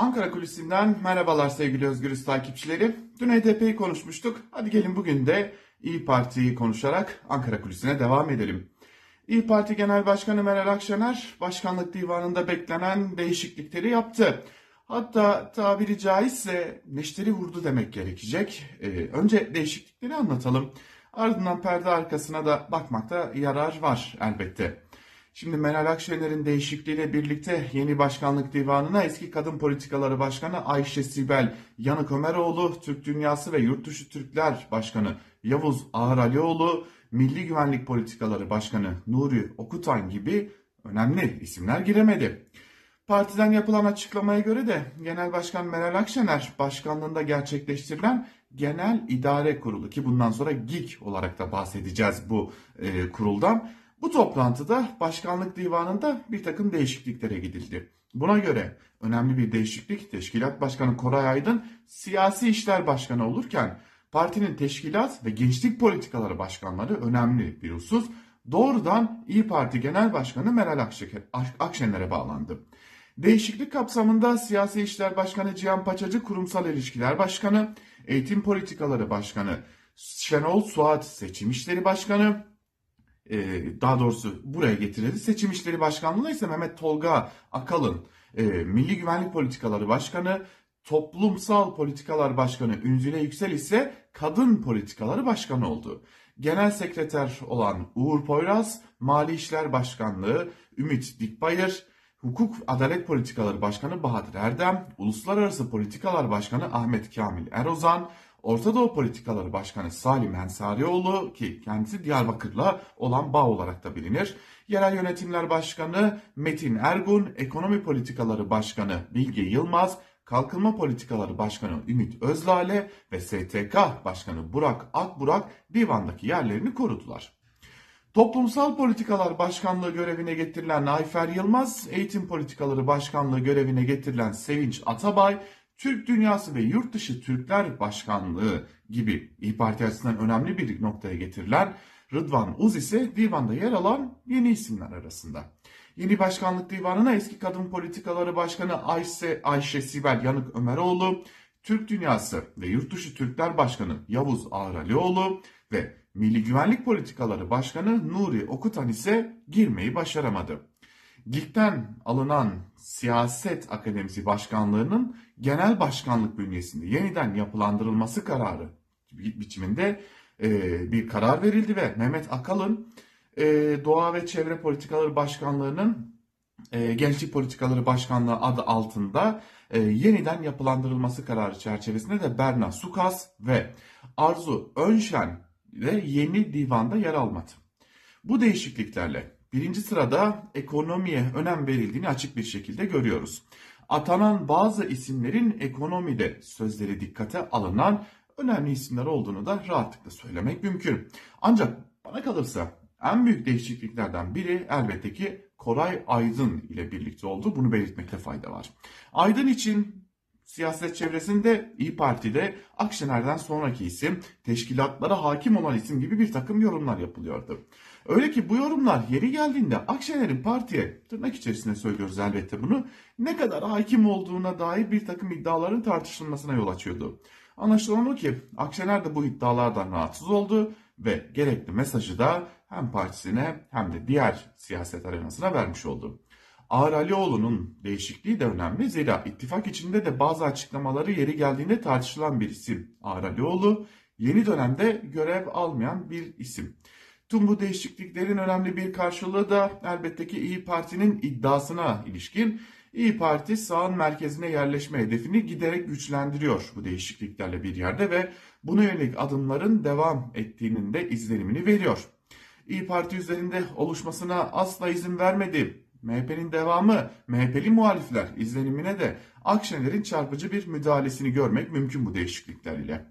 Ankara Kulisi'nden merhabalar sevgili Özgürüz takipçileri. Dün HDP'yi konuşmuştuk. Hadi gelin bugün de İyi Parti'yi konuşarak Ankara Kulisi'ne devam edelim. İyi Parti Genel Başkanı Meral Akşener başkanlık divanında beklenen değişiklikleri yaptı. Hatta tabiri caizse neşteri vurdu demek gerekecek. Ee, önce değişiklikleri anlatalım. Ardından perde arkasına da bakmakta yarar var elbette. Şimdi Meral Akşener'in değişikliğiyle birlikte yeni başkanlık divanına eski kadın politikaları başkanı Ayşe Sibel Yanık Ömeroğlu, Türk Dünyası ve Yurtdışı Türkler Başkanı Yavuz Ağar Alioğlu, Milli Güvenlik Politikaları Başkanı Nuri Okutan gibi önemli isimler giremedi. Partiden yapılan açıklamaya göre de Genel Başkan Meral Akşener başkanlığında gerçekleştirilen Genel İdare Kurulu ki bundan sonra GİK olarak da bahsedeceğiz bu e, kuruldan. Bu toplantıda başkanlık divanında bir takım değişikliklere gidildi. Buna göre önemli bir değişiklik Teşkilat Başkanı Koray Aydın siyasi işler başkanı olurken partinin teşkilat ve gençlik politikaları başkanları önemli bir husus doğrudan İyi Parti Genel Başkanı Meral Akşener'e bağlandı. Değişiklik kapsamında Siyasi İşler Başkanı Cihan Paçacı Kurumsal İlişkiler Başkanı, Eğitim Politikaları Başkanı Şenol Suat Seçim İşleri Başkanı, daha doğrusu buraya getirildi. Seçim İşleri Başkanlığı ise Mehmet Tolga Akalın, e, Milli Güvenlik Politikaları Başkanı, Toplumsal Politikalar Başkanı Ünzüle Yüksel ise Kadın Politikaları Başkanı oldu. Genel Sekreter olan Uğur Poyraz, Mali İşler Başkanlığı Ümit Dikbayır, Hukuk Adalet Politikaları Başkanı Bahadır Erdem, Uluslararası Politikalar Başkanı Ahmet Kamil Erozan, Orta Doğu Politikaları Başkanı Salim Ensarioğlu ki kendisi Diyarbakır'la olan bağ olarak da bilinir. Yerel Yönetimler Başkanı Metin Ergun, Ekonomi Politikaları Başkanı Bilge Yılmaz, Kalkınma Politikaları Başkanı Ümit Özlale ve STK Başkanı Burak Akburak divandaki yerlerini korudular. Toplumsal Politikalar Başkanlığı görevine getirilen Ayfer Yılmaz, Eğitim Politikaları Başkanlığı görevine getirilen Sevinç Atabay, Türk Dünyası ve Yurtdışı Türkler Başkanlığı gibi İYİ Parti açısından önemli bir noktaya getirilen Rıdvan Uz ise divanda yer alan yeni isimler arasında. Yeni başkanlık divanına eski kadın politikaları başkanı Ayşe, Ayşe Sibel Yanık Ömeroğlu, Türk Dünyası ve Yurtdışı Türkler Başkanı Yavuz Ağralioğlu ve Milli Güvenlik Politikaları Başkanı Nuri Okutan ise girmeyi başaramadı. GİK'ten alınan Siyaset Akademisi Başkanlığı'nın genel başkanlık bünyesinde yeniden yapılandırılması kararı biçiminde e, bir karar verildi ve Mehmet Akalın e, Doğa ve Çevre Politikaları Başkanlığı'nın e, Gençlik Politikaları Başkanlığı adı altında yeniden yapılandırılması kararı çerçevesinde de Berna Sukas ve Arzu Önşen de yeni divanda yer almadı. Bu değişikliklerle birinci sırada ekonomiye önem verildiğini açık bir şekilde görüyoruz. Atanan bazı isimlerin ekonomide sözleri dikkate alınan önemli isimler olduğunu da rahatlıkla söylemek mümkün. Ancak bana kalırsa en büyük değişikliklerden biri elbette ki Koray Aydın ile birlikte oldu. Bunu belirtmekte fayda var. Aydın için siyaset çevresinde İyi Parti'de Akşener'den sonraki isim, teşkilatlara hakim olan isim gibi bir takım yorumlar yapılıyordu. Öyle ki bu yorumlar yeri geldiğinde Akşener'in partiye, tırnak içerisinde söylüyoruz elbette bunu, ne kadar hakim olduğuna dair bir takım iddiaların tartışılmasına yol açıyordu. Anlaşılan o ki Akşener de bu iddialardan rahatsız oldu ve gerekli mesajı da hem partisine hem de diğer siyaset arenasına vermiş oldu. Ağar Alioğlu'nun değişikliği de önemli. Zira ittifak içinde de bazı açıklamaları yeri geldiğinde tartışılan bir isim. Ağar Alioğlu yeni dönemde görev almayan bir isim. Tüm bu değişikliklerin önemli bir karşılığı da elbette ki İyi Parti'nin iddiasına ilişkin. İyi Parti sağın merkezine yerleşme hedefini giderek güçlendiriyor bu değişikliklerle bir yerde ve buna yönelik adımların devam ettiğinin de izlenimini veriyor. İyi Parti üzerinde oluşmasına asla izin vermedi. MHP'nin devamı, MHP'li muhalifler izlenimine de Akşener'in çarpıcı bir müdahalesini görmek mümkün bu değişiklikler ile.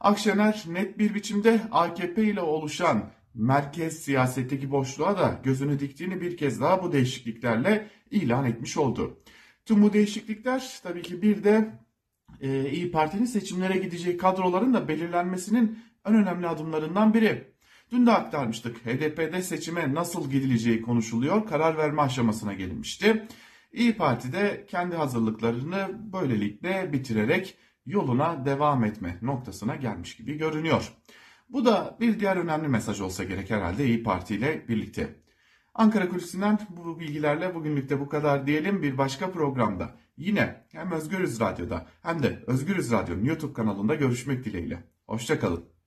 Akşener net bir biçimde AKP ile oluşan merkez siyasetteki boşluğa da gözünü diktiğini bir kez daha bu değişikliklerle ilan etmiş oldu. Tüm bu değişiklikler tabii ki bir de e, İyi Parti'nin seçimlere gideceği kadroların da belirlenmesinin en önemli adımlarından biri. Dün de aktarmıştık. HDP'de seçime nasıl gidileceği konuşuluyor. Karar verme aşamasına gelinmişti. İyi Parti de kendi hazırlıklarını böylelikle bitirerek yoluna devam etme noktasına gelmiş gibi görünüyor. Bu da bir diğer önemli mesaj olsa gerek herhalde İyi Parti ile birlikte. Ankara Kulisi'nden bu bilgilerle bugünlük de bu kadar diyelim. Bir başka programda yine hem Özgürüz Radyo'da hem de Özgürüz Radyo'nun YouTube kanalında görüşmek dileğiyle. Hoşçakalın.